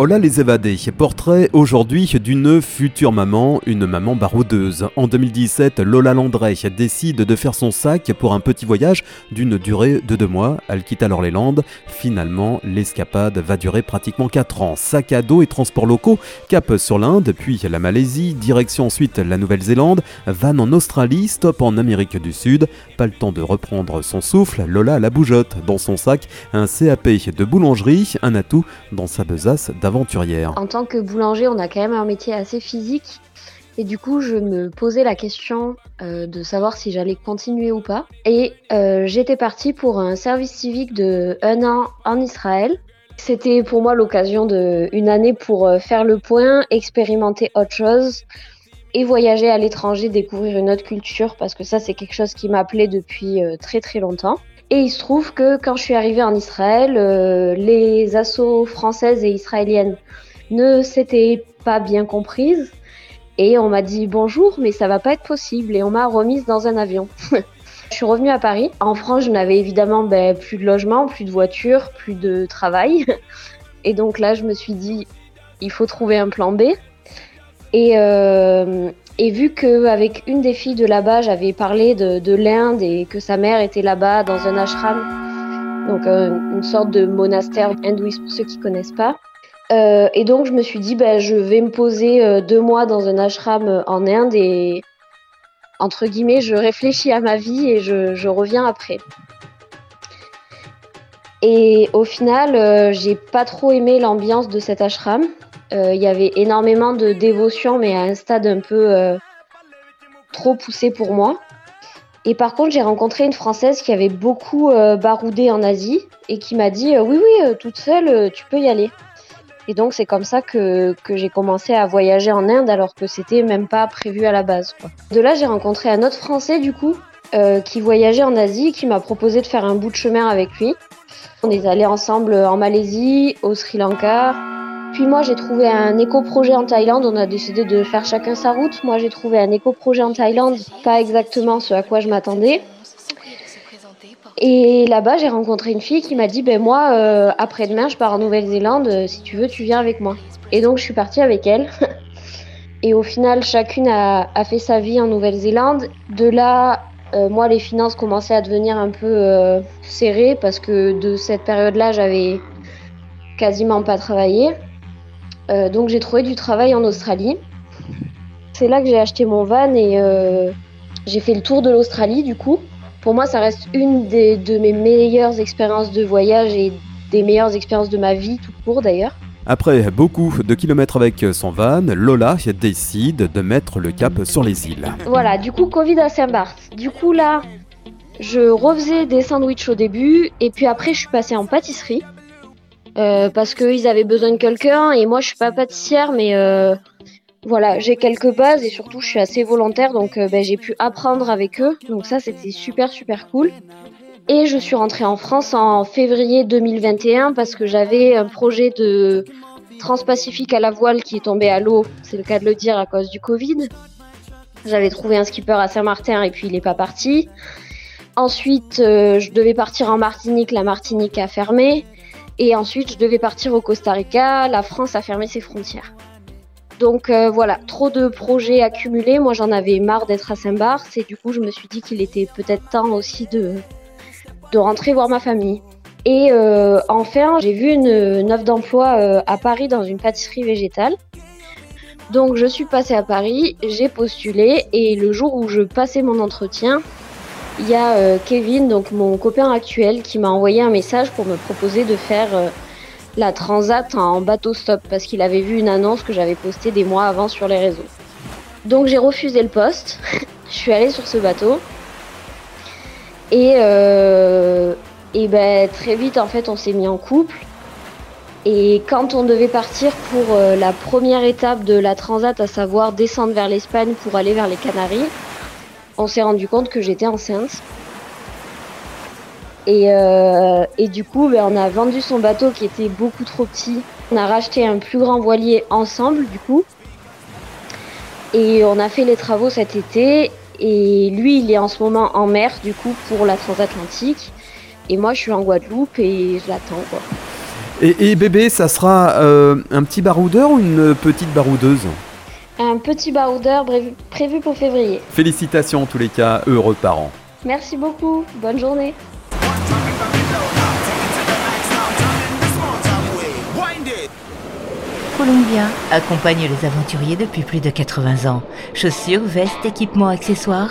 Hola les évadés, portrait aujourd'hui d'une future maman, une maman baroudeuse. En 2017, Lola Landré décide de faire son sac pour un petit voyage d'une durée de deux mois. Elle quitte alors les Landes. Finalement, l'escapade va durer pratiquement quatre ans. Sac à dos et transports locaux, cap sur l'Inde, puis la Malaisie, direction ensuite la Nouvelle-Zélande, van en Australie, stop en Amérique du Sud. Pas le temps de reprendre son souffle, Lola la bougeotte. Dans son sac, un CAP de boulangerie, un atout dans sa besace en tant que boulanger, on a quand même un métier assez physique. Et du coup, je me posais la question euh, de savoir si j'allais continuer ou pas. Et euh, j'étais partie pour un service civique de un an en Israël. C'était pour moi l'occasion d'une année pour euh, faire le point, expérimenter autre chose et voyager à l'étranger, découvrir une autre culture, parce que ça, c'est quelque chose qui m'appelait depuis très très longtemps. Et il se trouve que quand je suis arrivée en Israël, euh, les assauts françaises et israéliennes ne s'étaient pas bien comprises. Et on m'a dit bonjour, mais ça va pas être possible. Et on m'a remise dans un avion. je suis revenue à Paris. En France, je n'avais évidemment ben, plus de logement, plus de voiture, plus de travail. Et donc là, je me suis dit, il faut trouver un plan B. Et, euh, et vu qu'avec une des filles de là-bas, j'avais parlé de, l'Inde et que sa mère était là-bas dans un ashram, donc euh, une sorte de monastère hindouiste pour ceux qui connaissent pas. Euh, et donc je me suis dit, ben, je vais me poser deux mois dans un ashram en Inde et entre guillemets, je réfléchis à ma vie et je, reviens après. Et au final, j'ai pas trop aimé l'ambiance de cet ashram. Euh, il y avait énormément de dévotion, mais à un stade un peu euh, trop poussé pour moi. Et par contre, j'ai rencontré une Française qui avait beaucoup euh, baroudé en Asie et qui m'a dit Oui, oui, toute seule, tu peux y aller. Et donc, c'est comme ça que, que j'ai commencé à voyager en Inde alors que c'était même pas prévu à la base. De là, j'ai rencontré un autre Français, du coup, qui voyageait en Asie et qui m'a proposé de faire un bout de chemin avec lui. On est allés ensemble en Malaisie, au Sri Lanka, puis moi, j'ai trouvé un éco-projet en Thaïlande. On a décidé de faire chacun sa route. Moi, j'ai trouvé un éco-projet en Thaïlande, pas exactement ce à quoi je m'attendais. Et là-bas, j'ai rencontré une fille qui m'a dit, ben moi, euh, après-demain, je pars en Nouvelle-Zélande. Euh, si tu veux, tu viens avec moi. Et donc, je suis partie avec elle. Et au final, chacune a, fait sa vie en Nouvelle-Zélande. De là, euh, moi, les finances commençaient à devenir un peu serrées parce que de cette période-là, j'avais quasiment pas travaillé. Euh, donc j'ai trouvé du travail en Australie. C'est là que j'ai acheté mon van et euh, j'ai fait le tour de l'Australie du coup. Pour moi, ça reste une des, de mes meilleures expériences de voyage et des meilleures expériences de ma vie tout court d'ailleurs. Après beaucoup de kilomètres avec son van, Lola décide de mettre le cap sur les îles. Voilà, du coup, Covid à Saint-Barth. Du coup, là, je refaisais des sandwichs au début et puis après, je suis passée en pâtisserie. Euh, parce qu'ils avaient besoin de quelqu'un et moi je suis pas pâtissière mais euh, voilà j'ai quelques bases et surtout je suis assez volontaire donc euh, ben, j'ai pu apprendre avec eux donc ça c'était super super cool et je suis rentrée en France en février 2021 parce que j'avais un projet de transpacifique à la voile qui est tombé à l'eau c'est le cas de le dire à cause du Covid j'avais trouvé un skipper à Saint-Martin et puis il n'est pas parti ensuite je devais partir en Martinique la Martinique a fermé et ensuite, je devais partir au Costa Rica. La France a fermé ses frontières. Donc euh, voilà, trop de projets accumulés. Moi, j'en avais marre d'être à Saint-Barth. Et du coup, je me suis dit qu'il était peut-être temps aussi de, de rentrer voir ma famille. Et euh, enfin, j'ai vu une, offre d'emploi euh, à Paris dans une pâtisserie végétale. Donc je suis passée à Paris, j'ai postulé et le jour où je passais mon entretien, il y a euh, Kevin, donc mon copain actuel, qui m'a envoyé un message pour me proposer de faire la transat en bateau stop parce qu'il avait vu une annonce que j'avais postée des mois avant sur les réseaux. Donc j'ai refusé le poste, je suis allée sur ce bateau et, et ben, très vite en fait on s'est mis en couple. Et quand on devait partir pour la première étape de la transat, à savoir descendre vers l'Espagne pour aller vers les Canaries, on s'est rendu compte que j'étais enceinte. Et, euh, et du coup, ben, on a vendu son bateau qui était beaucoup trop petit On a racheté un plus grand voilier ensemble, du coup. Et on a fait les travaux cet été. Et lui, il est en ce moment en mer, du coup, pour la transatlantique. Et moi, je suis en Guadeloupe et je l'attends, quoi. Et, bébé, ça sera euh, un petit baroudeur ou une petite baroudeuse? Un petit baroudeur prévu pour février. Félicitations en tous les cas, heureux parents. Merci beaucoup, bonne journée. Columbia accompagne les aventuriers depuis plus de 80 ans. Chaussures, vestes, équipements, accessoires.